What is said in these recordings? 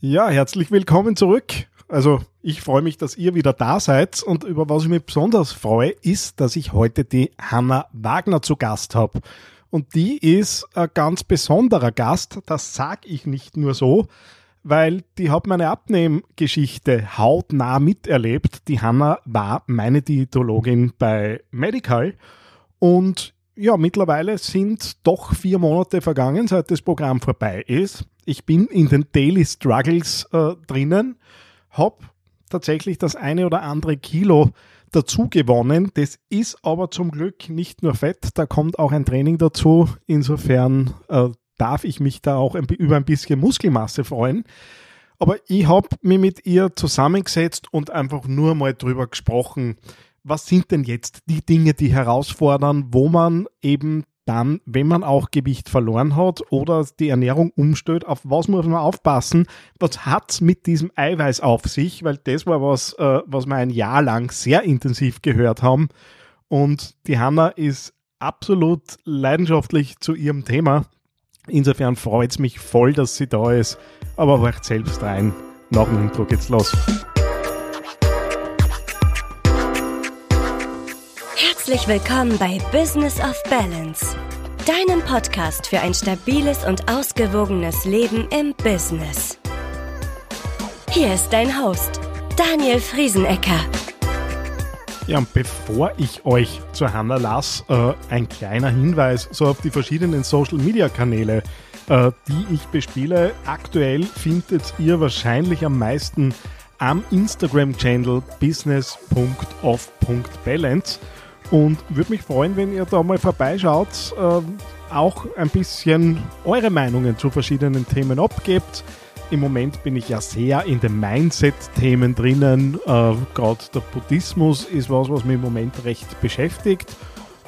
Ja, herzlich willkommen zurück. Also ich freue mich, dass ihr wieder da seid und über was ich mich besonders freue, ist, dass ich heute die Hanna Wagner zu Gast habe. Und die ist ein ganz besonderer Gast, das sage ich nicht nur so, weil die hat meine Abnehmgeschichte hautnah miterlebt. Die Hanna war meine Diätologin bei Medical und ja, mittlerweile sind doch vier Monate vergangen, seit das Programm vorbei ist. Ich bin in den Daily Struggles äh, drinnen, habe tatsächlich das eine oder andere Kilo dazu gewonnen. Das ist aber zum Glück nicht nur Fett, da kommt auch ein Training dazu. Insofern äh, darf ich mich da auch ein, über ein bisschen Muskelmasse freuen. Aber ich habe mich mit ihr zusammengesetzt und einfach nur mal drüber gesprochen, was sind denn jetzt die Dinge, die herausfordern, wo man eben dann, wenn man auch Gewicht verloren hat oder die Ernährung umstellt, auf was muss man aufpassen? Was hat's mit diesem Eiweiß auf sich? Weil das war was, äh, was wir ein Jahr lang sehr intensiv gehört haben. Und die Hanna ist absolut leidenschaftlich zu ihrem Thema. Insofern freut es mich voll, dass sie da ist. Aber hört selbst rein. Nach dem Intro geht's los. Herzlich willkommen bei Business of Balance, deinem Podcast für ein stabiles und ausgewogenes Leben im Business. Hier ist dein Host, Daniel Friesenecker. Ja, und bevor ich euch zur Hanna lasse, äh, ein kleiner Hinweis so auf die verschiedenen Social Media Kanäle, äh, die ich bespiele. Aktuell findet ihr wahrscheinlich am meisten am Instagram-Channel business.off.balance. Und würde mich freuen, wenn ihr da mal vorbeischaut, äh, auch ein bisschen eure Meinungen zu verschiedenen Themen abgebt. Im Moment bin ich ja sehr in den Mindset-Themen drinnen. Äh, Gerade der Buddhismus ist was, was mich im Moment recht beschäftigt.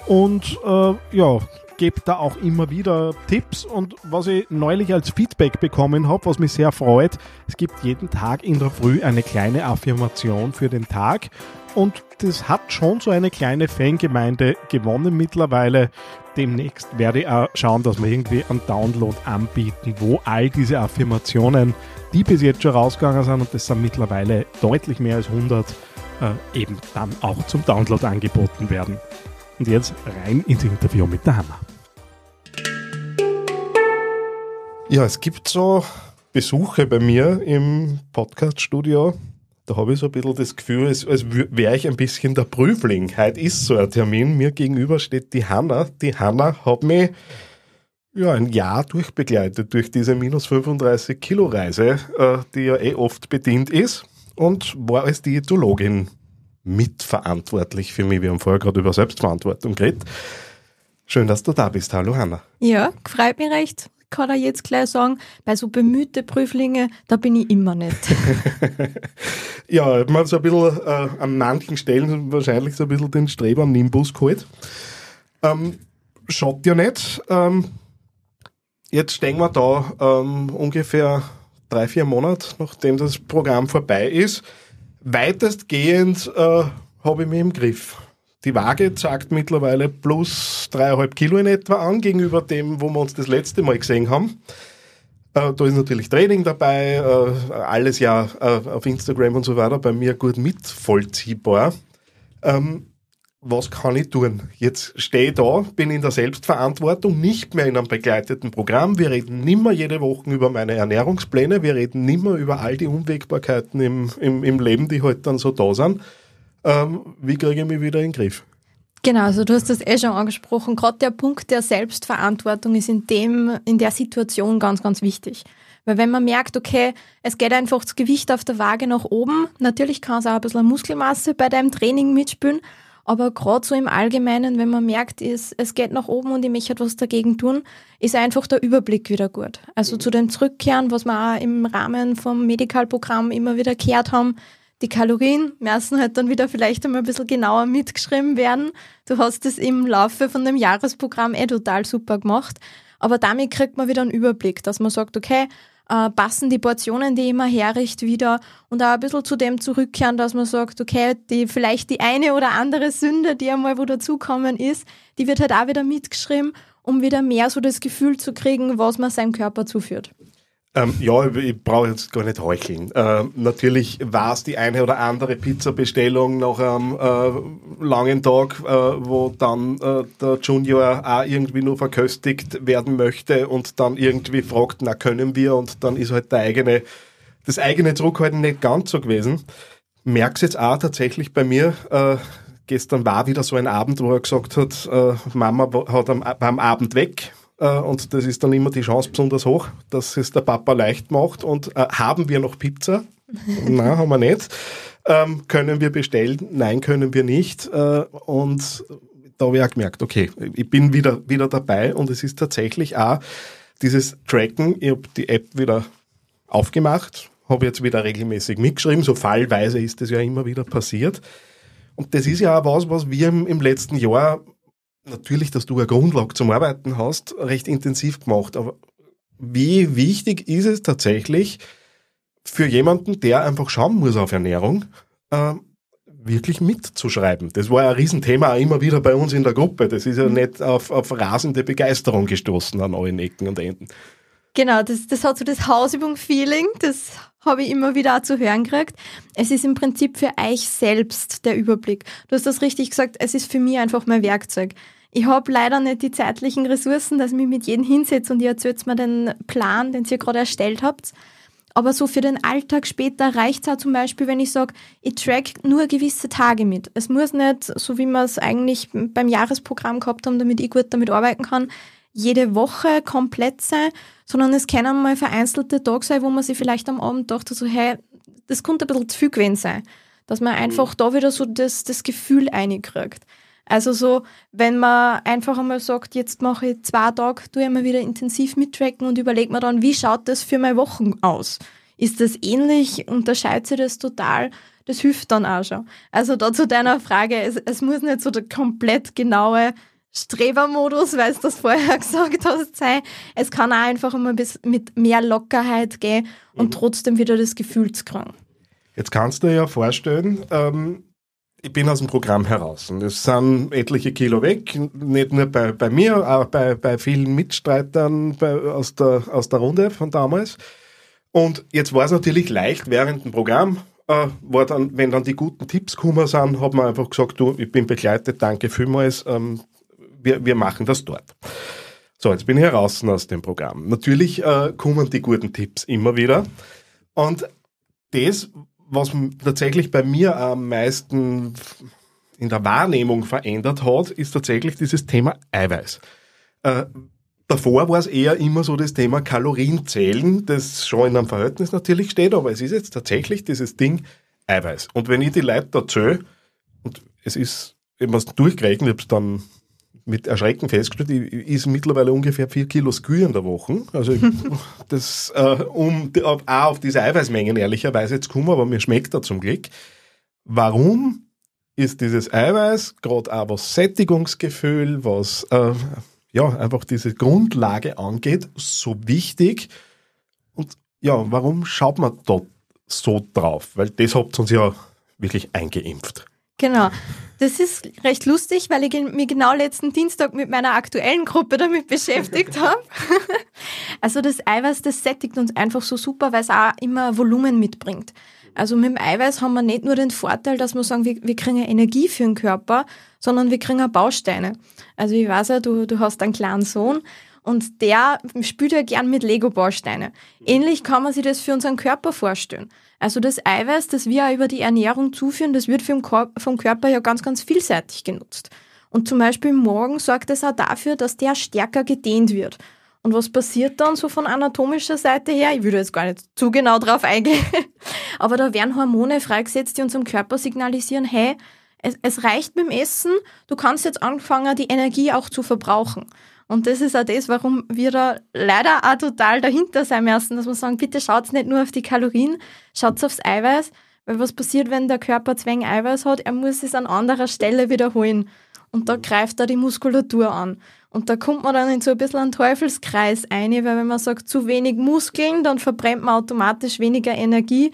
Und äh, ja, gebe da auch immer wieder Tipps und was ich neulich als Feedback bekommen habe, was mich sehr freut, es gibt jeden Tag in der Früh eine kleine Affirmation für den Tag und das hat schon so eine kleine Fangemeinde gewonnen mittlerweile. Demnächst werde ich auch schauen, dass wir irgendwie einen Download anbieten, wo all diese Affirmationen, die bis jetzt schon rausgegangen sind, und das sind mittlerweile deutlich mehr als 100, äh, eben dann auch zum Download angeboten werden. Und jetzt rein ins Interview mit der Hanna. Ja, es gibt so Besuche bei mir im Podcaststudio. Da habe ich so ein bisschen das Gefühl, als, wäre ich ein bisschen der Prüfling. Heute ist so ein Termin. Mir gegenüber steht die Hanna. Die Hanna hat mich ja, ein Jahr durchbegleitet durch diese minus 35 Kilo Reise, äh, die ja eh oft bedient ist und war als Diätologin mitverantwortlich für mich. Wir haben vorher gerade über Selbstverantwortung geredet. Schön, dass du da bist. Hallo Hanna. Ja, freut mich recht. Kann er jetzt gleich sagen, bei so bemühte Prüflinge, da bin ich immer nicht. ja, man so ein bisschen äh, an manchen Stellen wahrscheinlich so ein bisschen den Streber am Nimbus geholt. Ähm, schaut ja nicht. Ähm, jetzt stehen wir da ähm, ungefähr drei, vier Monate, nachdem das Programm vorbei ist weitestgehend äh, habe ich mich im Griff. Die Waage zeigt mittlerweile plus dreieinhalb Kilo in etwa an gegenüber dem, wo wir uns das letzte Mal gesehen haben. Äh, da ist natürlich Training dabei, äh, alles ja äh, auf Instagram und so weiter bei mir gut mitvollziehbar. Ähm, was kann ich tun? Jetzt stehe ich da, bin in der Selbstverantwortung, nicht mehr in einem begleiteten Programm. Wir reden nimmer jede Woche über meine Ernährungspläne, wir reden nimmer über all die Unwägbarkeiten im, im, im Leben, die halt dann so da sind. Ähm, wie kriege ich mich wieder in den Griff? Genau, also du hast das eh schon angesprochen. Gerade der Punkt der Selbstverantwortung ist in dem, in der Situation ganz, ganz wichtig. Weil wenn man merkt, okay, es geht einfach das Gewicht auf der Waage nach oben, natürlich kann es auch ein bisschen Muskelmasse bei deinem Training mitspielen, aber gerade so im Allgemeinen, wenn man merkt, ist, es geht nach oben und ich möchte etwas dagegen tun, ist einfach der Überblick wieder gut. Also zu den Zurückkehren, was wir auch im Rahmen vom Medical-Programm immer wieder gehört haben, die Kalorien müssen halt dann wieder vielleicht einmal ein bisschen genauer mitgeschrieben werden. Du hast es im Laufe von dem Jahresprogramm eh total super gemacht. Aber damit kriegt man wieder einen Überblick, dass man sagt, okay, äh, passen die Portionen, die immer herrichte, wieder und auch ein bisschen zu dem zurückkehren, dass man sagt, okay, die, vielleicht die eine oder andere Sünde, die einmal wo dazukommen ist, die wird halt auch wieder mitgeschrieben, um wieder mehr so das Gefühl zu kriegen, was man seinem Körper zuführt. Ähm, ja, ich, ich brauche jetzt gar nicht heucheln. Äh, natürlich war es die eine oder andere Pizza-Bestellung nach einem äh, langen Tag, äh, wo dann äh, der Junior auch irgendwie nur verköstigt werden möchte und dann irgendwie fragt, na können wir? Und dann ist halt der eigene, das eigene Zurückhalten nicht ganz so gewesen. Merk's jetzt auch tatsächlich bei mir. Äh, gestern war wieder so ein Abend, wo er gesagt hat, äh, Mama hat am, am Abend weg und das ist dann immer die Chance besonders hoch, dass es der Papa leicht macht. Und äh, haben wir noch Pizza? Nein, haben wir nicht. Ähm, können wir bestellen? Nein, können wir nicht. Äh, und da habe ich auch gemerkt, okay, ich bin wieder, wieder dabei und es ist tatsächlich auch dieses Tracken, ich habe die App wieder aufgemacht, habe jetzt wieder regelmäßig mitgeschrieben, so fallweise ist das ja immer wieder passiert. Und das ist ja auch was, was wir im, im letzten Jahr natürlich, dass du eine Grundlage zum Arbeiten hast, recht intensiv gemacht. Aber wie wichtig ist es tatsächlich für jemanden, der einfach schauen muss auf Ernährung, äh, wirklich mitzuschreiben? Das war ja ein Riesenthema auch immer wieder bei uns in der Gruppe. Das ist ja mhm. nicht auf, auf rasende Begeisterung gestoßen an allen Ecken und Enden. Genau, das, das hat so das Hausübung-Feeling, das habe ich immer wieder auch zu hören gekriegt. Es ist im Prinzip für euch selbst der Überblick. Du hast das richtig gesagt, es ist für mich einfach mein Werkzeug. Ich habe leider nicht die zeitlichen Ressourcen, dass ich mich mit jedem hinsetze und ihr erzählt mir den Plan, den ihr gerade erstellt habt. Aber so für den Alltag später reicht es auch zum Beispiel, wenn ich sage, ich track nur gewisse Tage mit. Es muss nicht, so wie wir es eigentlich beim Jahresprogramm gehabt haben, damit ich gut damit arbeiten kann, jede Woche komplett sein, sondern es können mal vereinzelte Tage sein, wo man sich vielleicht am Abend dachte, so, hey, das könnte ein bisschen zu viel gewesen sein. Dass man einfach da wieder so das, das Gefühl einkriegt. Also so, wenn man einfach einmal sagt, jetzt mache ich zwei Tage, tue ich mal wieder intensiv mittracken und überlege mir dann, wie schaut das für meine Wochen aus? Ist das ähnlich? Unterscheidet sich das total? Das hilft dann auch schon. Also da zu deiner Frage, es, es muss nicht so der komplett genaue Strebermodus, weil du das vorher gesagt hast, sein. Es kann auch einfach bis mit mehr Lockerheit gehen und mhm. trotzdem wieder das Gefühl zu kriegen. Jetzt kannst du dir ja vorstellen, ähm, ich bin aus dem Programm heraus. Und es sind etliche Kilo weg, nicht nur bei, bei mir, auch bei, bei vielen Mitstreitern bei, aus, der, aus der Runde von damals. Und jetzt war es natürlich leicht während dem Programm, äh, war dann, wenn dann die guten Tipps gekommen sind, hat man einfach gesagt, du, ich bin begleitet, danke vielmals, ähm, wir, wir machen das dort. So, jetzt bin ich heraus aus dem Programm. Natürlich äh, kommen die guten Tipps immer wieder. Und das was tatsächlich bei mir am meisten in der Wahrnehmung verändert hat, ist tatsächlich dieses Thema Eiweiß. Äh, davor war es eher immer so das Thema Kalorienzählen, das schon in einem Verhältnis natürlich steht, aber es ist jetzt tatsächlich dieses Ding Eiweiß. Und wenn ich die Leute erzähle, und es ist, ich habe es durchgerechnet, ich habe es dann mit Erschrecken festgestellt, ich ist mittlerweile ungefähr vier Kilo Skü in der Woche. Also das, äh, um auch auf diese Eiweißmengen ehrlicherweise jetzt kommen, aber mir schmeckt da zum Glück. Warum ist dieses Eiweiß gerade auch was Sättigungsgefühl, was äh, ja einfach diese Grundlage angeht, so wichtig? Und ja, warum schaut man dort so drauf? Weil das habt uns ja wirklich eingeimpft. Genau. Das ist recht lustig, weil ich mich genau letzten Dienstag mit meiner aktuellen Gruppe damit beschäftigt habe. also das Eiweiß, das sättigt uns einfach so super, weil es auch immer Volumen mitbringt. Also mit dem Eiweiß haben wir nicht nur den Vorteil, dass wir sagen, wir, wir kriegen Energie für den Körper, sondern wir kriegen auch Bausteine. Also ich weiß ja, du, du hast einen kleinen Sohn und der spielt ja gern mit Lego-Bausteine. Ähnlich kann man sich das für unseren Körper vorstellen. Also das Eiweiß, das wir auch über die Ernährung zuführen, das wird vom, Körper ja ganz, ganz vielseitig genutzt. Und zum Beispiel morgen sorgt es auch dafür, dass der stärker gedehnt wird. Und was passiert dann so von anatomischer Seite her? Ich würde jetzt gar nicht zu genau drauf eingehen. Aber da werden Hormone freigesetzt, die unserem Körper signalisieren, hey, es, es reicht mit dem Essen, du kannst jetzt anfangen, die Energie auch zu verbrauchen. Und das ist auch das, warum wir da leider auch total dahinter sein müssen, dass wir sagen, bitte schaut nicht nur auf die Kalorien, schaut aufs Eiweiß, weil was passiert, wenn der Körper Zwang Eiweiß hat? Er muss es an anderer Stelle wiederholen. Und da greift er die Muskulatur an. Und da kommt man dann in so ein bisschen einen Teufelskreis ein, weil wenn man sagt, zu wenig Muskeln, dann verbrennt man automatisch weniger Energie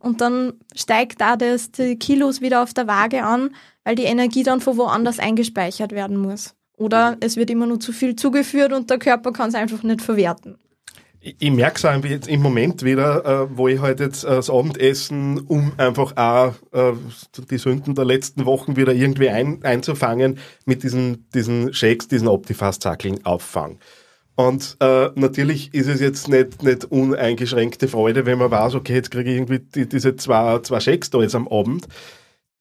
und dann steigt da das, die Kilos wieder auf der Waage an, weil die Energie dann von woanders eingespeichert werden muss. Oder es wird immer nur zu viel zugeführt und der Körper kann es einfach nicht verwerten. ich merke es einfach jetzt im Moment wieder, äh, wo ich halt jetzt äh, das Abendessen, um einfach auch äh, die Sünden der letzten Wochen wieder irgendwie ein, einzufangen, mit diesen, diesen Shakes, diesen Optifast-Zackeln auffangen. Und äh, natürlich ist es jetzt nicht, nicht uneingeschränkte Freude, wenn man weiß, okay, jetzt kriege ich irgendwie die, diese zwei, zwei Shakes da jetzt am Abend.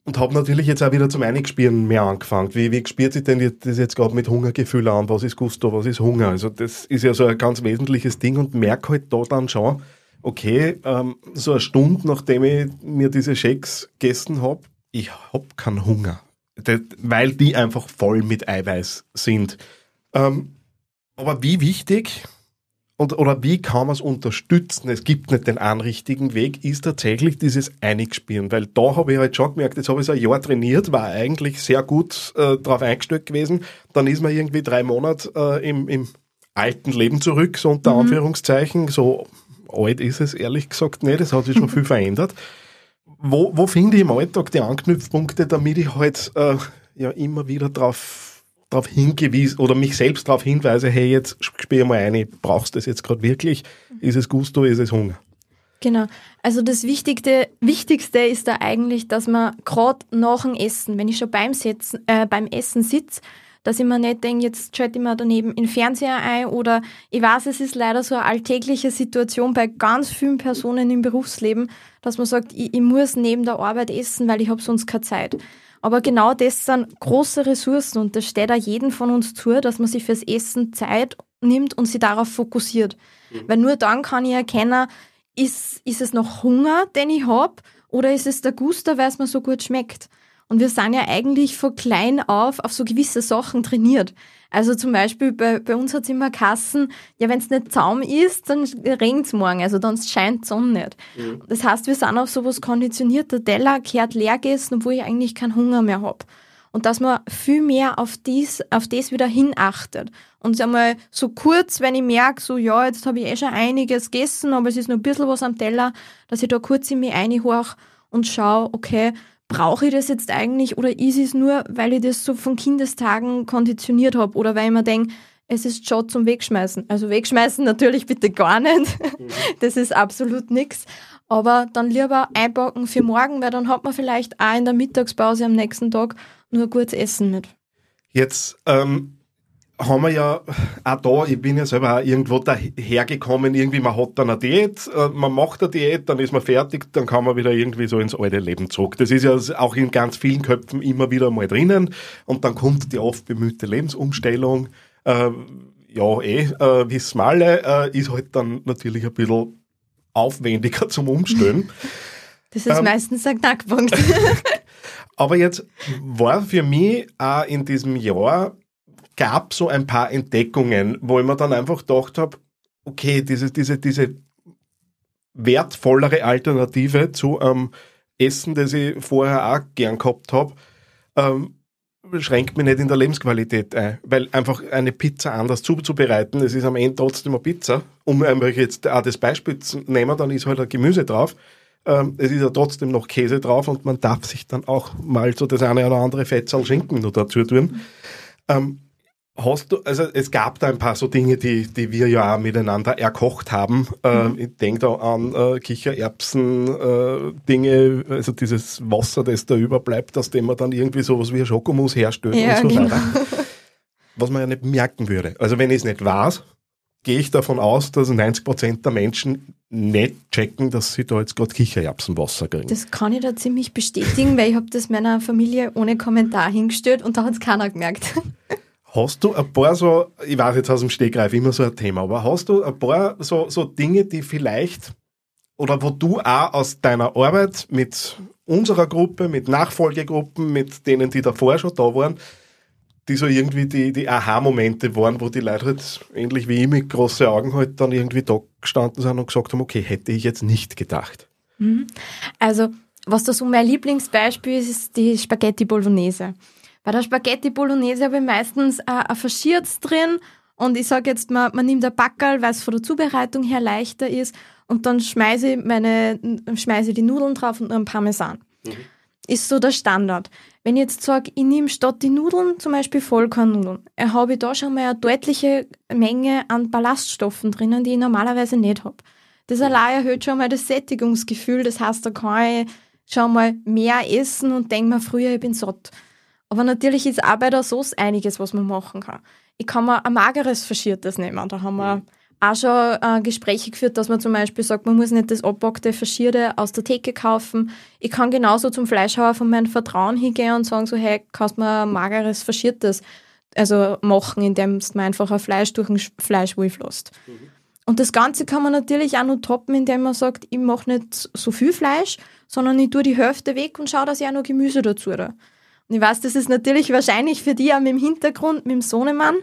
Und habe natürlich jetzt auch wieder zum Einigspielen mehr angefangen. Wie, wie spielt sich denn das jetzt gerade mit Hungergefühl an? Was ist Gusto, was ist Hunger? Also das ist ja so ein ganz wesentliches Ding und merke halt da dann schon, okay, ähm, so eine Stunde nachdem ich mir diese Shakes gegessen habe, ich hab keinen Hunger. Das, weil die einfach voll mit Eiweiß sind. Ähm, aber wie wichtig und, oder wie kann man es unterstützen? Es gibt nicht den einen richtigen Weg, ist tatsächlich dieses Einigspielen. Weil da habe ich halt schon gemerkt, jetzt habe ich so ein Jahr trainiert, war eigentlich sehr gut äh, darauf eingestellt gewesen. Dann ist man irgendwie drei Monate äh, im, im alten Leben zurück, so unter mhm. Anführungszeichen. So alt ist es ehrlich gesagt nicht, es hat sich schon viel verändert. Wo, wo finde ich im Alltag die Anknüpfpunkte, damit ich halt äh, ja immer wieder drauf darauf hingewiesen oder mich selbst darauf hinweise, hey, jetzt spiel mal ein, brauchst du das jetzt gerade wirklich? Ist es Gusto, ist es Hunger? Genau. Also das Wichtigste, Wichtigste ist da eigentlich, dass man gerade nach dem Essen, wenn ich schon beim, Sitzen, äh, beim Essen sitze, dass ich mir nicht denke, jetzt schalte ich mir daneben in den Fernseher ein oder ich weiß, es ist leider so eine alltägliche Situation bei ganz vielen Personen im Berufsleben, dass man sagt, ich, ich muss neben der Arbeit essen, weil ich habe sonst keine Zeit. Aber genau das sind große Ressourcen und das steht da jedem von uns zu, dass man sich fürs Essen Zeit nimmt und sich darauf fokussiert. Mhm. Weil nur dann kann ich erkennen, ist, ist es noch Hunger, den ich habe, oder ist es der Guster, weil es mir so gut schmeckt. Und wir sind ja eigentlich von klein auf auf so gewisse Sachen trainiert. Also zum Beispiel bei, bei uns hat es immer Kassen, ja, wenn es nicht Zaum ist, dann regnet es morgen, also dann scheint die Sonne nicht. Mhm. Das heißt, wir sind auf sowas konditioniert, der Teller kehrt leer gegessen, obwohl ich eigentlich keinen Hunger mehr habe. Und dass man viel mehr auf dies, auf das wieder hinachtet. Und einmal so kurz, wenn ich merke, so, ja, jetzt habe ich eh schon einiges gegessen, aber es ist noch ein bisschen was am Teller, dass ich da kurz in mich reinhorche und schaue, okay, brauche ich das jetzt eigentlich oder ist es nur, weil ich das so von Kindestagen konditioniert habe oder weil ich mir denke, es ist schon zum Wegschmeißen. Also wegschmeißen natürlich bitte gar nicht. Mhm. Das ist absolut nichts. Aber dann lieber einpacken für morgen, weil dann hat man vielleicht auch in der Mittagspause am nächsten Tag nur gutes Essen mit. Jetzt ähm, haben wir ja auch da, ich bin ja selber auch irgendwo dahergekommen, irgendwie man hat dann eine Diät, äh, man macht eine Diät, dann ist man fertig, dann kann man wieder irgendwie so ins alte Leben zurück. Das ist ja auch in ganz vielen Köpfen immer wieder mal drinnen und dann kommt die oft bemühte Lebensumstellung. Äh, ja, eh, äh, wissen wir alle, äh, ist halt dann natürlich ein bisschen aufwendiger zum Umstellen. Das ist ähm, meistens ein Knackpunkt. aber jetzt war für mich auch in diesem Jahr gab so ein paar Entdeckungen, wo ich mir dann einfach gedacht habe, okay, diese, diese, diese wertvollere Alternative zu ähm, Essen, das ich vorher auch gern gehabt habe, ähm, schränkt mich nicht in der Lebensqualität ein, weil einfach eine Pizza anders zuzubereiten, es ist am Ende trotzdem eine Pizza. Um einfach jetzt auch das Beispiel zu nehmen, dann ist halt ein Gemüse drauf. Ähm, es ist ja trotzdem noch Käse drauf und man darf sich dann auch mal so das eine oder andere Fettsal Schinken noch dazu tun. Ähm, Hast du, also es gab da ein paar so Dinge, die, die wir ja auch miteinander erkocht haben. Äh, mhm. ich denke da an äh, Kichererbsen, äh, Dinge, also dieses Wasser, das da überbleibt, aus dem man dann irgendwie sowas wie Schokomus herstellt ja, und so genau. weiter. Was man ja nicht merken würde. Also wenn ich es nicht weiß, gehe ich davon aus, dass 90 Prozent der Menschen nicht checken, dass sie da jetzt gerade Kichererbsenwasser kriegen. Das kann ich da ziemlich bestätigen, weil ich habe das meiner Familie ohne Kommentar hingestellt und da hat es keiner gemerkt. Hast du ein paar so, ich weiß jetzt aus dem Stegreif immer so ein Thema, aber hast du ein paar so, so Dinge, die vielleicht oder wo du auch aus deiner Arbeit mit unserer Gruppe, mit Nachfolgegruppen, mit denen, die davor schon da waren, die so irgendwie die, die Aha-Momente waren, wo die Leute halt ähnlich wie ich mit großen Augen halt dann irgendwie da gestanden sind und gesagt haben, okay, hätte ich jetzt nicht gedacht. Mhm. Also, was da so mein Lieblingsbeispiel ist, ist die Spaghetti Bolognese. Bei der Spaghetti Bolognese habe ich meistens äh, ein Verschierz drin und ich sage jetzt mal, man nimmt ein Backerl, weil es von der Zubereitung her leichter ist und dann schmeiße ich, meine, schmeiße ich die Nudeln drauf und nur ein Parmesan. Mhm. ist so der Standard. Wenn ich jetzt sage, ich nehme statt die Nudeln zum Beispiel Vollkornnudeln, äh, habe ich da schon mal eine deutliche Menge an Ballaststoffen drinnen, die ich normalerweise nicht habe. Das allein erhöht schon mal das Sättigungsgefühl, das heißt, da kann ich schon mal mehr essen und denke mir früher, ich bin satt. Aber natürlich ist auch bei der Sauce einiges, was man machen kann. Ich kann mir ein mageres Verschiertes nehmen. Da haben wir auch schon äh, Gespräche geführt, dass man zum Beispiel sagt, man muss nicht das abgepackte Faschierte aus der Theke kaufen. Ich kann genauso zum Fleischhauer von meinem Vertrauen hingehen und sagen so, hey, kannst du mir ein mageres Faschiertes also machen, indem du einfach ein Fleisch durch ein Fleischwolf lässt. Mhm. Und das Ganze kann man natürlich auch noch toppen, indem man sagt, ich mache nicht so viel Fleisch, sondern ich tue die Hälfte weg und schaue, dass ich auch noch Gemüse dazu tue. Und ich weiß, das ist natürlich wahrscheinlich für die auch mit dem Hintergrund, mit dem Sohnemann,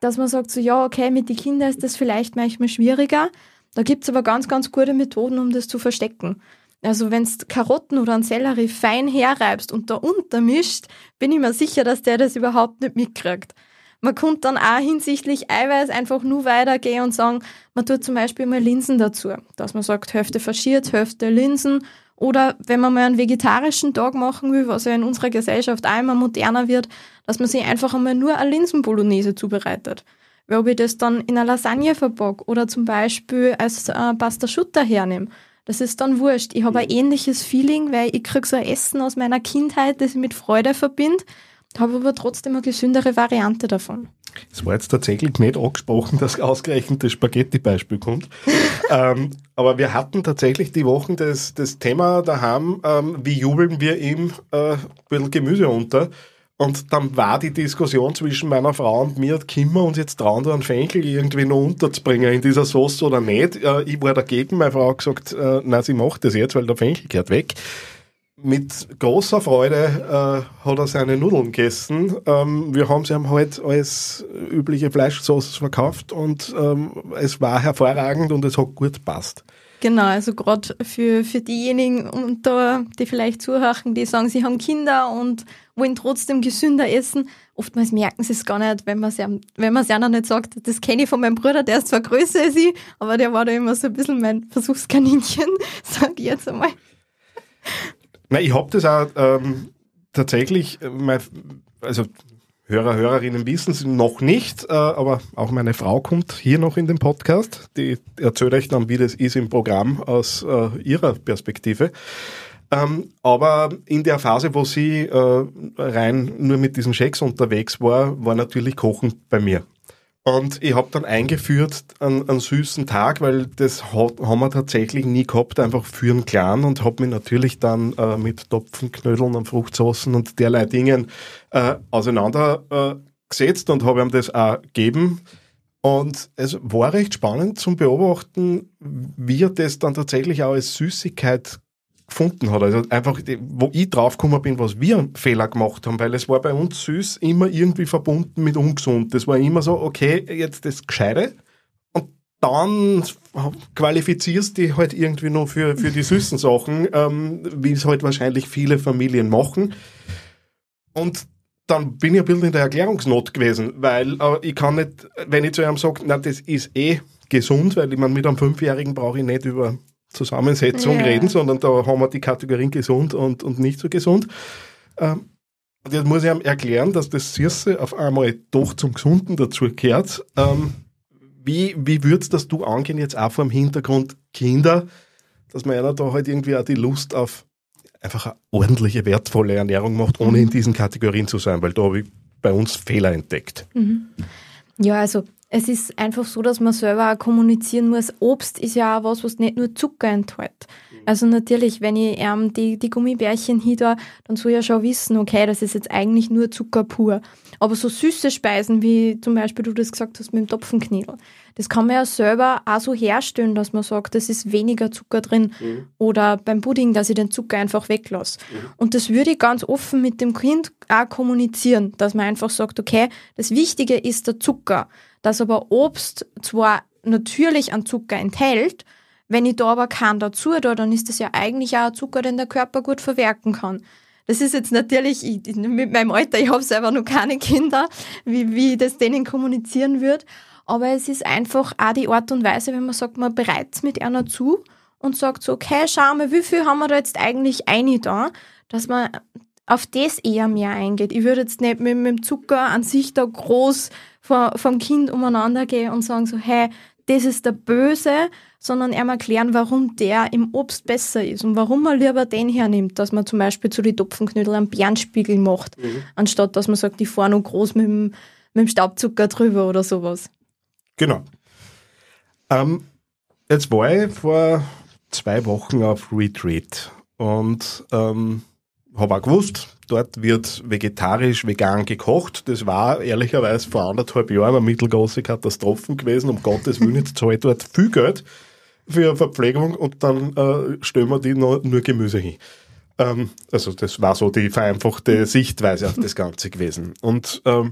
dass man sagt so, ja, okay, mit den Kindern ist das vielleicht manchmal schwieriger. Da gibt's aber ganz, ganz gute Methoden, um das zu verstecken. Also wenn du Karotten oder einen Sellerie fein herreibst und da untermischt, bin ich mir sicher, dass der das überhaupt nicht mitkriegt. Man könnte dann auch hinsichtlich Eiweiß einfach nur weitergehen und sagen, man tut zum Beispiel mal Linsen dazu. Dass man sagt, Hälfte faschiert, Hälfte Linsen oder wenn man mal einen vegetarischen Tag machen will, was ja in unserer Gesellschaft auch immer moderner wird, dass man sich einfach einmal nur eine Linsenbolognese zubereitet. Weil ob ich das dann in einer Lasagne verpacke oder zum Beispiel als äh, Pasta Schutter hernehme, das ist dann wurscht. Ich habe ein ähnliches Feeling, weil ich kriege so ein Essen aus meiner Kindheit, das ich mit Freude verbinde, habe aber trotzdem eine gesündere Variante davon. Es war jetzt tatsächlich nicht angesprochen, dass ausgerechnet das Spaghetti-Beispiel kommt. ähm, aber wir hatten tatsächlich die Wochen das, das Thema daheim, ähm, wie jubeln wir ihm äh, ein bisschen Gemüse unter. Und dann war die Diskussion zwischen meiner Frau und mir, können wir uns jetzt trauen, da einen Fenchel irgendwie noch unterzubringen in dieser Sauce oder nicht. Äh, ich war dagegen, meine Frau hat gesagt, äh, nein, sie macht das jetzt, weil der Fenchel gehört weg mit großer Freude äh, hat er seine Nudeln gegessen. Ähm, wir haben sie ihm halt als übliche Fleischsauce verkauft und ähm, es war hervorragend und es hat gut passt. Genau, also gerade für, für diejenigen unter, die vielleicht zuhören, die sagen, sie haben Kinder und wollen trotzdem gesünder essen. Oftmals merken sie es gar nicht, wenn man es wenn man nicht sagt. Das kenne ich von meinem Bruder, der ist zwar größer als ich, aber der war da immer so ein bisschen mein Versuchskaninchen, sag ich jetzt einmal. Na, ich habe das auch ähm, tatsächlich, äh, mein, also Hörer, Hörerinnen wissen es noch nicht, äh, aber auch meine Frau kommt hier noch in den Podcast. Die erzählt euch dann, wie das ist im Programm aus äh, ihrer Perspektive. Ähm, aber in der Phase, wo sie äh, rein nur mit diesen Schecks unterwegs war, war natürlich Kochen bei mir. Und ich habe dann eingeführt einen, einen, süßen Tag, weil das hat, haben wir tatsächlich nie gehabt, einfach für einen Clan und habe mich natürlich dann äh, mit Topfenknödeln und Fruchtsoßen und derlei Dingen äh, auseinandergesetzt äh, und habe ihm das auch gegeben. Und es war recht spannend zum Beobachten, wie er das dann tatsächlich auch als Süßigkeit gefunden hat. Also einfach, wo ich draufgekommen bin, was wir Fehler gemacht haben, weil es war bei uns süß immer irgendwie verbunden mit ungesund. Das war immer so, okay, jetzt das Gescheite und dann qualifizierst du dich halt irgendwie noch für, für die süßen Sachen, ähm, wie es halt wahrscheinlich viele Familien machen. Und dann bin ich ein bisschen in der Erklärungsnot gewesen, weil äh, ich kann nicht, wenn ich zu einem sage, na, das ist eh gesund, weil ich meine, mit einem Fünfjährigen brauche ich nicht über Zusammensetzung ja. reden, sondern da haben wir die Kategorien gesund und, und nicht so gesund. Ähm, und jetzt muss ich ihm erklären, dass das Süße auf einmal doch zum Gesunden dazu gehört. Ähm, wie, wie würdest das du angehen, jetzt auch vor dem Hintergrund Kinder, dass man einer da halt irgendwie auch die Lust auf einfach eine ordentliche, wertvolle Ernährung macht, ohne in diesen Kategorien zu sein, weil da habe ich bei uns Fehler entdeckt. Mhm. Ja, also es ist einfach so, dass man selber auch kommunizieren muss. Obst ist ja auch was, was nicht nur Zucker enthält. Also natürlich, wenn ich ähm, die, die Gummibärchen hier da, dann soll ich ja schon wissen, okay, das ist jetzt eigentlich nur Zucker pur. Aber so süße Speisen, wie zum Beispiel du das gesagt hast mit dem Topfenknödel, das kann man ja selber auch so herstellen, dass man sagt, das ist weniger Zucker drin. Mhm. Oder beim Pudding, dass ich den Zucker einfach weglasse. Mhm. Und das würde ich ganz offen mit dem Kind auch kommunizieren, dass man einfach sagt, okay, das Wichtige ist der Zucker. Dass aber Obst zwar natürlich an Zucker enthält, wenn ich da aber keinen dazu tue, dann ist das ja eigentlich auch ein Zucker, den der Körper gut verwerten kann. Das ist jetzt natürlich, ich, mit meinem Alter, ich habe selber noch keine Kinder, wie, wie ich das denen kommunizieren würde. Aber es ist einfach auch die Art und Weise, wenn man sagt, man bereitet mit einer zu und sagt so, okay, schau mal, wie viel haben wir da jetzt eigentlich eine da, dass man auf das eher mehr eingeht. Ich würde jetzt nicht mit, mit dem Zucker an sich da groß vor, vom Kind umeinander gehen und sagen so, hey, das ist der Böse, sondern ihm erklären, warum der im Obst besser ist und warum man lieber den hernimmt, dass man zum Beispiel zu den Topfenknödel einen Bärenspiegel macht, mhm. anstatt dass man sagt, ich fahre noch groß mit dem, mit dem Staubzucker drüber oder sowas. Genau. Ähm, jetzt war ich vor zwei Wochen auf Retreat und ähm, habe auch gewusst, dort wird vegetarisch, vegan gekocht. Das war ehrlicherweise vor anderthalb Jahren eine mittelgroße Katastrophe gewesen. Um Gottes Willen, jetzt zahle ich dort viel Geld für Verpflegung und dann äh, stellen wir die nur, nur Gemüse hin. Ähm, also das war so die vereinfachte Sichtweise auf das Ganze gewesen. Und ähm,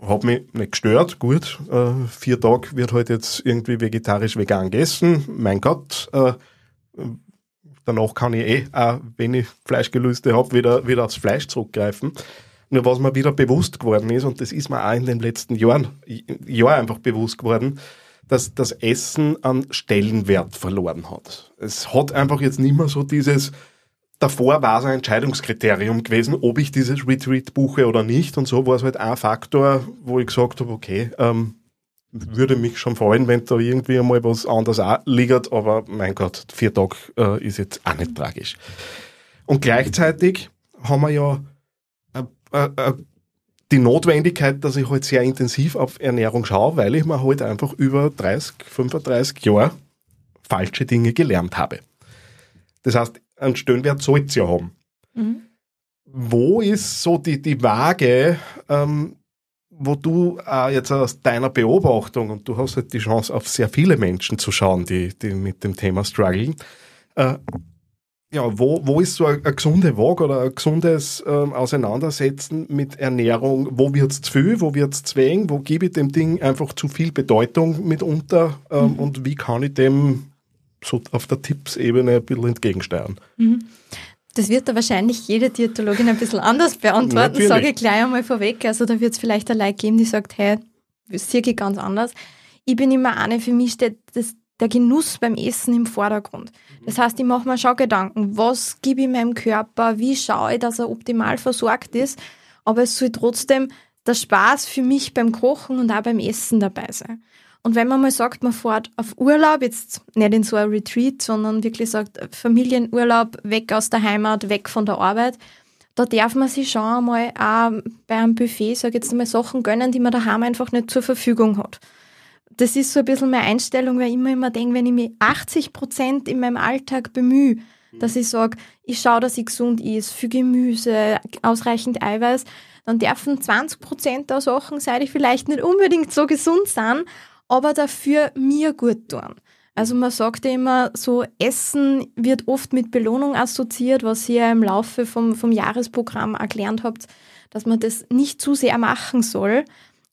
habe mich nicht gestört. Gut, äh, vier Tage wird heute halt jetzt irgendwie vegetarisch vegan gegessen. Mein Gott, äh, danach kann ich eh, auch wenn ich Fleischgelüste habe, wieder, wieder aufs Fleisch zurückgreifen. Nur was mir wieder bewusst geworden ist, und das ist mir auch in den letzten Jahren, Jahr einfach bewusst geworden, dass das Essen an Stellenwert verloren hat. Es hat einfach jetzt nicht mehr so dieses, davor war es ein Entscheidungskriterium gewesen, ob ich dieses Retreat buche oder nicht. Und so war es halt ein Faktor, wo ich gesagt habe, okay, ähm, würde mich schon freuen, wenn da irgendwie einmal was anderes auch liegt, aber mein Gott, vier Tage äh, ist jetzt auch nicht tragisch. Und gleichzeitig haben wir ja äh, äh, äh die Notwendigkeit, dass ich halt sehr intensiv auf Ernährung schaue, weil ich mir halt einfach über 30, 35 Jahre falsche Dinge gelernt habe. Das heißt, einen Stellenwert soll es ja haben. Mhm. Wo ist so die, die Waage, ähm, wo du äh, jetzt aus deiner Beobachtung, und du hast halt die Chance, auf sehr viele Menschen zu schauen, die, die mit dem Thema strugglen, äh, ja, wo, wo ist so eine, eine gesunde Waage oder ein gesundes ähm, Auseinandersetzen mit Ernährung? Wo wird es zu viel, wo wird es zu wenig? Wo gebe ich dem Ding einfach zu viel Bedeutung mitunter? Ähm, mhm. Und wie kann ich dem so auf der Tippsebene ein bisschen entgegensteuern? Mhm. Das wird da wahrscheinlich jede Diätologin ein bisschen anders beantworten, sage ich gleich einmal vorweg. Also da wird es vielleicht eine Leute geben, die sagt, hey, das sehe ich ganz anders. Ich bin immer eine, für mich steht das der Genuss beim Essen im Vordergrund. Das heißt, ich mache mir schon Gedanken, was gebe ich meinem Körper, wie schaue ich, dass er optimal versorgt ist, aber es soll trotzdem der Spaß für mich beim Kochen und auch beim Essen dabei sein. Und wenn man mal sagt, man fährt auf Urlaub, jetzt nicht in so ein Retreat, sondern wirklich sagt, Familienurlaub, weg aus der Heimat, weg von der Arbeit, da darf man sich schon einmal auch bei einem Buffet, sag ich jetzt einmal, Sachen gönnen, die man daheim einfach nicht zur Verfügung hat. Das ist so ein bisschen meine Einstellung, weil ich immer immer denke, wenn ich mich 80 Prozent in meinem Alltag bemühe, dass ich sage, ich schaue, dass ich gesund ist, für Gemüse, ausreichend Eiweiß, dann dürfen 20 Prozent der Sachen, seit ich vielleicht nicht unbedingt so gesund sind, aber dafür mir gut tun. Also man sagt ja immer, so Essen wird oft mit Belohnung assoziiert, was ihr im Laufe vom, vom Jahresprogramm erklärt habt, dass man das nicht zu sehr machen soll.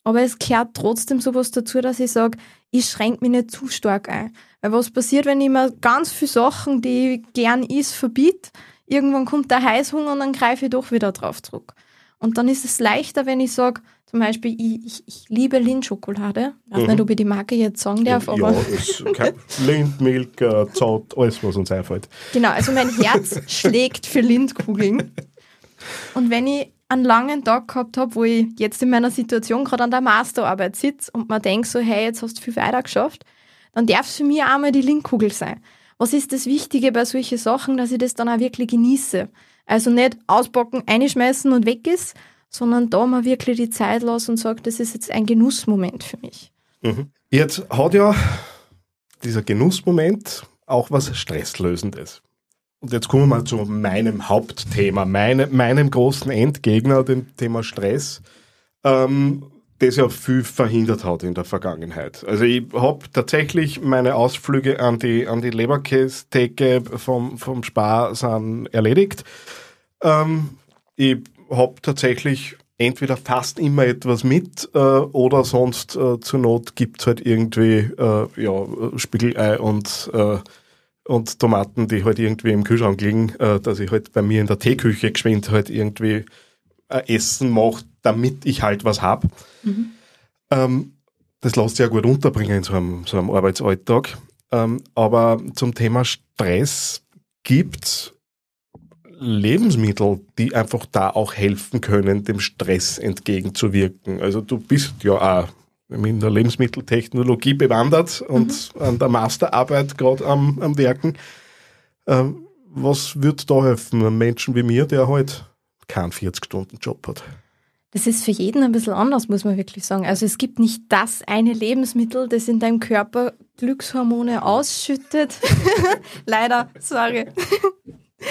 Aber es gehört trotzdem sowas dazu, dass ich sage, ich schränke mich nicht zu stark ein. Weil was passiert, wenn ich mir ganz viele Sachen, die ich gern is, verbiete? Irgendwann kommt der Heißhunger und dann greife ich doch wieder drauf zurück. Und dann ist es leichter, wenn ich sage, zum Beispiel, ich, ich, ich liebe Lindschokolade. Ich weiß mhm. nicht, ob ich die Marke jetzt sagen darf, aber. Ja, es Lind, Milk, äh, Zott, alles, was uns einfällt. Genau, also mein Herz schlägt für Lindkugeln. Und wenn ich einen langen Tag gehabt habe, wo ich jetzt in meiner Situation gerade an der Masterarbeit sitze und mir denke so, hey, jetzt hast du viel weiter geschafft, dann darf es für mich auch mal die Linkkugel sein. Was ist das Wichtige bei solchen Sachen, dass ich das dann auch wirklich genieße? Also nicht auspacken, einschmeißen und weg ist, sondern da mal wirklich die Zeit lassen und sage, das ist jetzt ein Genussmoment für mich. Mhm. Jetzt hat ja dieser Genussmoment auch was Stresslösendes. Und jetzt kommen wir mal zu meinem Hauptthema, meine, meinem großen Endgegner, dem Thema Stress, ähm, das ja viel verhindert hat in der Vergangenheit. Also ich habe tatsächlich meine Ausflüge an die, an die Leberkästheke vom, vom Spar sind erledigt. Ähm, ich habe tatsächlich entweder fast immer etwas mit äh, oder sonst äh, zur Not gibt's halt irgendwie äh, ja, Spiegelei und äh, und Tomaten, die halt irgendwie im Kühlschrank liegen, äh, dass ich halt bei mir in der Teeküche geschwind halt irgendwie äh, Essen mache, damit ich halt was hab. Mhm. Ähm, das lässt sich ja gut unterbringen in so einem, so einem Arbeitsalltag. Ähm, aber zum Thema Stress gibt's Lebensmittel, die einfach da auch helfen können, dem Stress entgegenzuwirken. Also du bist ja auch in der Lebensmitteltechnologie bewandert und mhm. an der Masterarbeit gerade am, am Werken. Ähm, was wird da helfen, einem Menschen wie mir, der halt keinen 40-Stunden-Job hat? Das ist für jeden ein bisschen anders, muss man wirklich sagen. Also es gibt nicht das eine Lebensmittel, das in deinem Körper Glückshormone ausschüttet. Leider, sorry.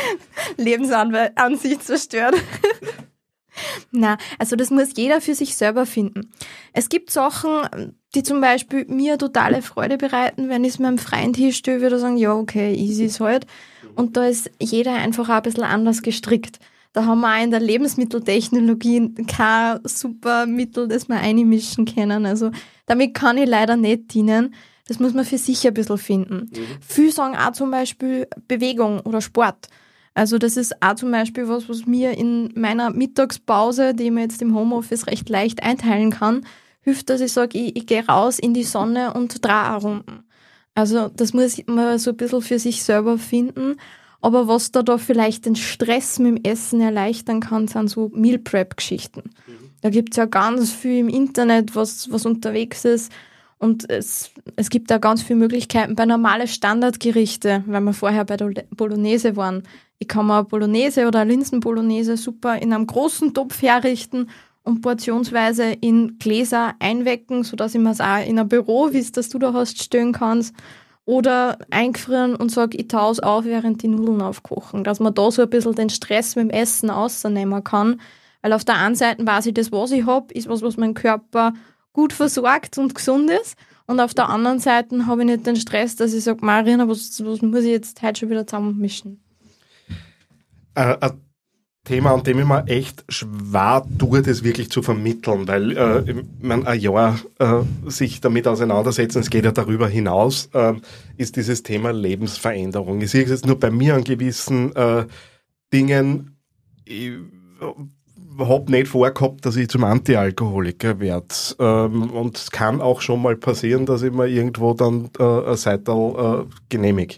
Lebensansicht zerstört. Na, also das muss jeder für sich selber finden. Es gibt Sachen, die zum Beispiel mir totale Freude bereiten, wenn ich es meinem Freund hinstelle, würde sagen, ja, okay, easy ist halt. Und da ist jeder einfach auch ein bisschen anders gestrickt. Da haben wir auch in der Lebensmitteltechnologie kein super Mittel, das wir einmischen können. Also damit kann ich leider nicht dienen. Das muss man für sich ein bisschen finden. Mhm. Viele sagen auch zum Beispiel Bewegung oder Sport. Also das ist auch zum Beispiel was, was mir in meiner Mittagspause, die man jetzt im Homeoffice recht leicht einteilen kann, hilft, dass ich sage, ich, ich gehe raus in die Sonne und drehe Runden. Also das muss man so ein bisschen für sich selber finden. Aber was da, da vielleicht den Stress mit dem Essen erleichtern kann, sind so Meal Prep-Geschichten. Mhm. Da gibt's ja ganz viel im Internet, was, was unterwegs ist. Und es, es gibt da ganz viele Möglichkeiten bei normalen Standardgerichte, weil wir vorher bei der Bolognese waren. Ich kann mir Bolognese oder Linsenbolognese super in einem großen Topf herrichten und portionsweise in Gläser einwecken, sodass ich mir es auch in ein Büro, wie es das du da hast, stellen kannst. Oder eingefrieren und sage, ich taue es auf, während die Nudeln aufkochen. Dass man da so ein bisschen den Stress mit dem Essen ausnehmen kann. Weil auf der einen Seite weiß ich, das, was ich habe, ist was, was mein Körper gut versorgt und gesund ist. Und auf der anderen Seite habe ich nicht den Stress, dass ich sage, Marina, was, was muss ich jetzt heute schon wieder zusammenmischen? Äh, ein Thema, an dem ich mir echt schwer tue, das wirklich zu vermitteln, weil äh, mein, ein Jahr äh, sich damit auseinandersetzen, es geht ja darüber hinaus, äh, ist dieses Thema Lebensveränderung. Ich sehe es jetzt nur bei mir an gewissen äh, Dingen. Ich habe nicht vorgehabt, dass ich zum Antialkoholiker werde. Ähm, und es kann auch schon mal passieren, dass ich mir irgendwo dann äh, ein Seital äh, genehmige.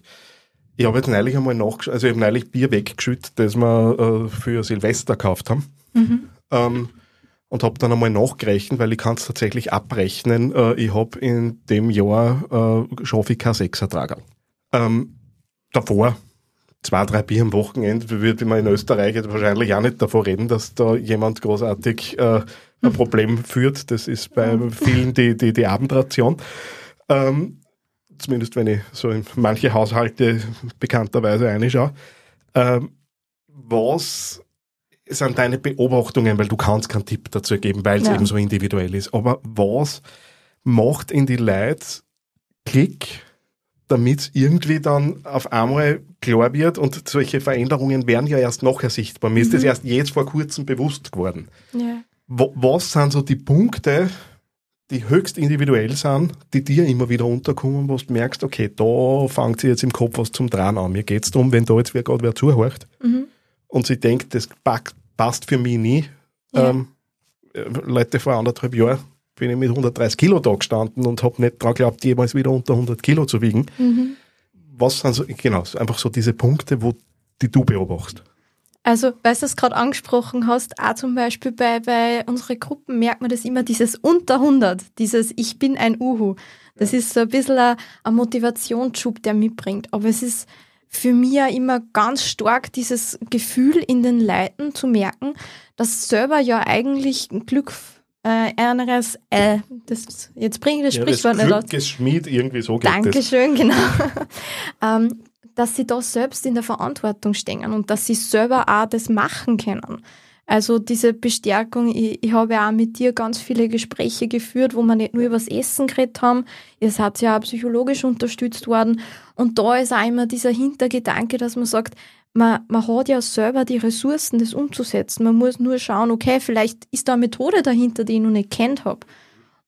Ich habe jetzt neulich einmal nachgeschaut, also ich habe neulich Bier weggeschüttet, das wir äh, für Silvester gekauft haben. Mhm. Ähm, und habe dann einmal nachgerechnet, weil ich kann es tatsächlich abrechnen. Äh, ich habe in dem Jahr äh, schaffe ich kein Sechsertrager. Ähm, davor zwei, drei Bier am Wochenende würde man in Österreich wahrscheinlich auch nicht davor reden, dass da jemand großartig äh, ein mhm. Problem führt. Das ist bei vielen die, die, die Abendration. Ähm, zumindest wenn ich so in manche Haushalte bekannterweise reinschaue. Ähm, was sind deine Beobachtungen, weil du kannst keinen Tipp dazu geben, weil es ja. eben so individuell ist. Aber was macht in die Leute Klick, damit es irgendwie dann auf einmal klar wird und solche Veränderungen werden ja erst nachher sichtbar. Mir mhm. ist das mhm. erst jetzt vor kurzem bewusst geworden. Ja. Was sind so die Punkte, die höchst individuell sind, die dir immer wieder unterkommen, wo du merkst, okay, da fängt sie jetzt im Kopf was zum Dran an. Mir geht es darum, wenn da jetzt wer gerade wer zuhört mhm. und sie denkt, das passt für mich nie. Ja. Ähm, Leute, vor anderthalb Jahren bin ich mit 130 Kilo da gestanden und habe nicht dran geglaubt, jemals wieder unter 100 Kilo zu wiegen. Mhm. Was sind so, genau, einfach so diese Punkte, wo die du beobachtest? Also, weil du es gerade angesprochen hast, auch zum Beispiel bei, bei unseren Gruppen merkt man das immer, dieses unter 100, dieses Ich bin ein Uhu. Das ist so ein bisschen ein, ein Motivationsschub, der mitbringt. Aber es ist für mich ja immer ganz stark dieses Gefühl in den Leuten zu merken, dass selber ja eigentlich Glück äh, anderes, äh, das, jetzt bringe ich das ja, Sprichwort nicht aus. Schmied, irgendwie so geht Dankeschön, das. genau. ähm, dass sie da selbst in der Verantwortung stehen und dass sie selber auch das machen können. Also diese Bestärkung, ich, ich habe ja auch mit dir ganz viele Gespräche geführt, wo wir nicht nur über das Essen geredet haben, es hat ja auch psychologisch unterstützt worden. Und da ist auch immer dieser Hintergedanke, dass man sagt, man, man hat ja selber die Ressourcen, das umzusetzen. Man muss nur schauen, okay, vielleicht ist da eine Methode dahinter, die ich noch nicht kennt habe.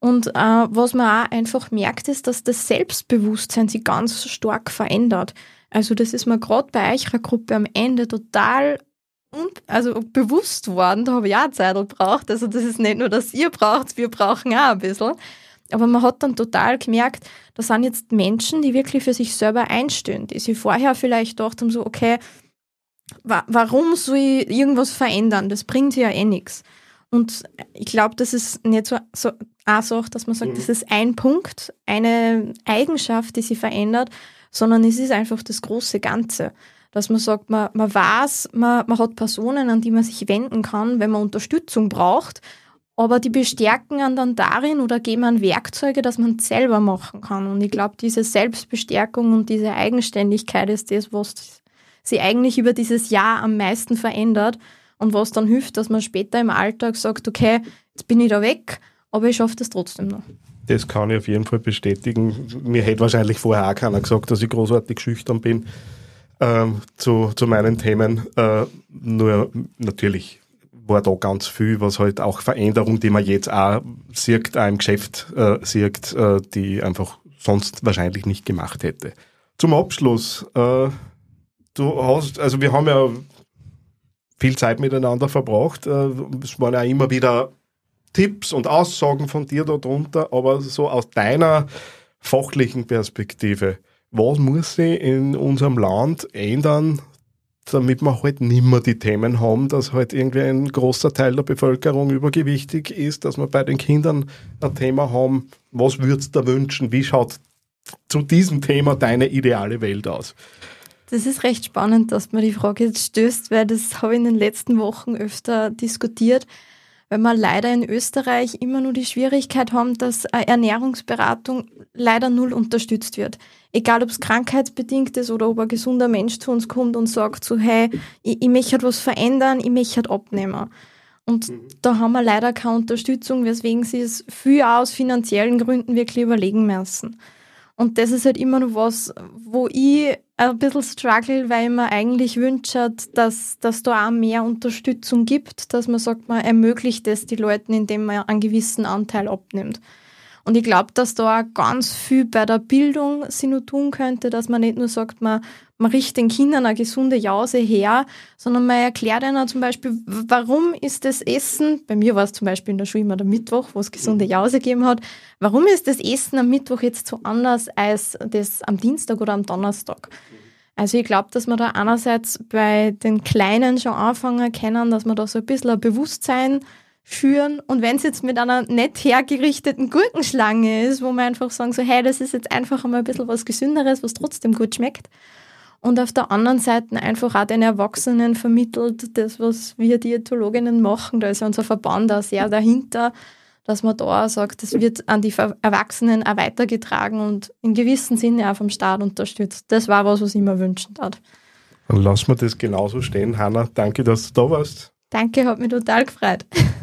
Und äh, was man auch einfach merkt, ist, dass das Selbstbewusstsein sich ganz stark verändert. Also das ist mir gerade bei eurer Gruppe am Ende total also bewusst worden, da habe ich auch Zeit gebraucht. Also das ist nicht nur, dass ihr braucht, wir brauchen auch ein bisschen. Aber man hat dann total gemerkt, da sind jetzt Menschen, die wirklich für sich selber einstehen, die sich vorher vielleicht gedacht haben, so, okay, warum soll ich irgendwas verändern? Das bringt ja eh nichts. Und ich glaube, das ist nicht so, so eine Sache, dass man sagt, mhm. das ist ein Punkt, eine Eigenschaft, die sich verändert, sondern es ist einfach das große Ganze. Dass man sagt, man, man weiß, man, man hat Personen, an die man sich wenden kann, wenn man Unterstützung braucht, aber die bestärken einen dann darin oder geben einen Werkzeuge, dass man es selber machen kann. Und ich glaube, diese Selbstbestärkung und diese Eigenständigkeit ist das, was sie eigentlich über dieses Jahr am meisten verändert und was dann hilft, dass man später im Alltag sagt, okay, jetzt bin ich da weg, aber ich schaffe das trotzdem noch. Das kann ich auf jeden Fall bestätigen. Mir hätte wahrscheinlich vorher auch keiner gesagt, dass ich großartig schüchtern bin ähm, zu, zu meinen Themen. Äh, nur natürlich war da ganz viel, was halt auch Veränderung, die man jetzt auch sieht, auch im Geschäft äh, sieht, äh, die einfach sonst wahrscheinlich nicht gemacht hätte. Zum Abschluss, äh, du hast, also wir haben ja viel Zeit miteinander verbracht. Äh, es waren ja immer wieder Tipps und Aussagen von dir darunter, aber so aus deiner fachlichen Perspektive, was muss sich in unserem Land ändern, damit wir halt nicht mehr die Themen haben, dass halt irgendwie ein großer Teil der Bevölkerung übergewichtig ist, dass wir bei den Kindern ein Thema haben. Was würdest du da wünschen? Wie schaut zu diesem Thema deine ideale Welt aus? Das ist recht spannend, dass man die Frage jetzt stößt, weil das habe ich in den letzten Wochen öfter diskutiert weil wir leider in Österreich immer nur die Schwierigkeit haben, dass Ernährungsberatung leider null unterstützt wird. Egal, ob es krankheitsbedingt ist oder ob ein gesunder Mensch zu uns kommt und sagt so, hey, ich, ich möchte was verändern, ich möchte abnehmen. Und mhm. da haben wir leider keine Unterstützung, weswegen sie es viel aus finanziellen Gründen wirklich überlegen müssen. Und das ist halt immer noch was, wo ich ein bisschen struggle, weil man eigentlich wünscht, dass, dass da auch mehr Unterstützung gibt, dass man sagt, man ermöglicht es die Leuten, indem man einen gewissen Anteil abnimmt. Und ich glaube, dass da auch ganz viel bei der Bildung sich nur tun könnte, dass man nicht nur sagt, man, man richtet den Kindern eine gesunde Jause her, sondern man erklärt ihnen zum Beispiel, warum ist das Essen, bei mir war es zum Beispiel in der Schule immer der Mittwoch, wo es gesunde mhm. Jause gegeben hat, warum ist das Essen am Mittwoch jetzt so anders als das am Dienstag oder am Donnerstag? Also ich glaube, dass man da einerseits bei den Kleinen schon anfangen können, dass man da so ein bisschen ein Bewusstsein führen. Und wenn es jetzt mit einer nett hergerichteten Gurkenschlange ist, wo man einfach sagen so, hey, das ist jetzt einfach einmal ein bisschen was Gesünderes, was trotzdem gut schmeckt. Und auf der anderen Seite einfach auch den Erwachsenen vermittelt, das, was wir Diätologinnen machen. Da ist ja unser Verband auch sehr dahinter, dass man da sagt, das wird an die Erwachsenen auch weitergetragen und in gewissem Sinne auch vom Staat unterstützt. Das war was, was ich mir wünschen darf. Dann lassen wir das genauso stehen. Hanna, danke, dass du da warst. Danke, hat mich total gefreut.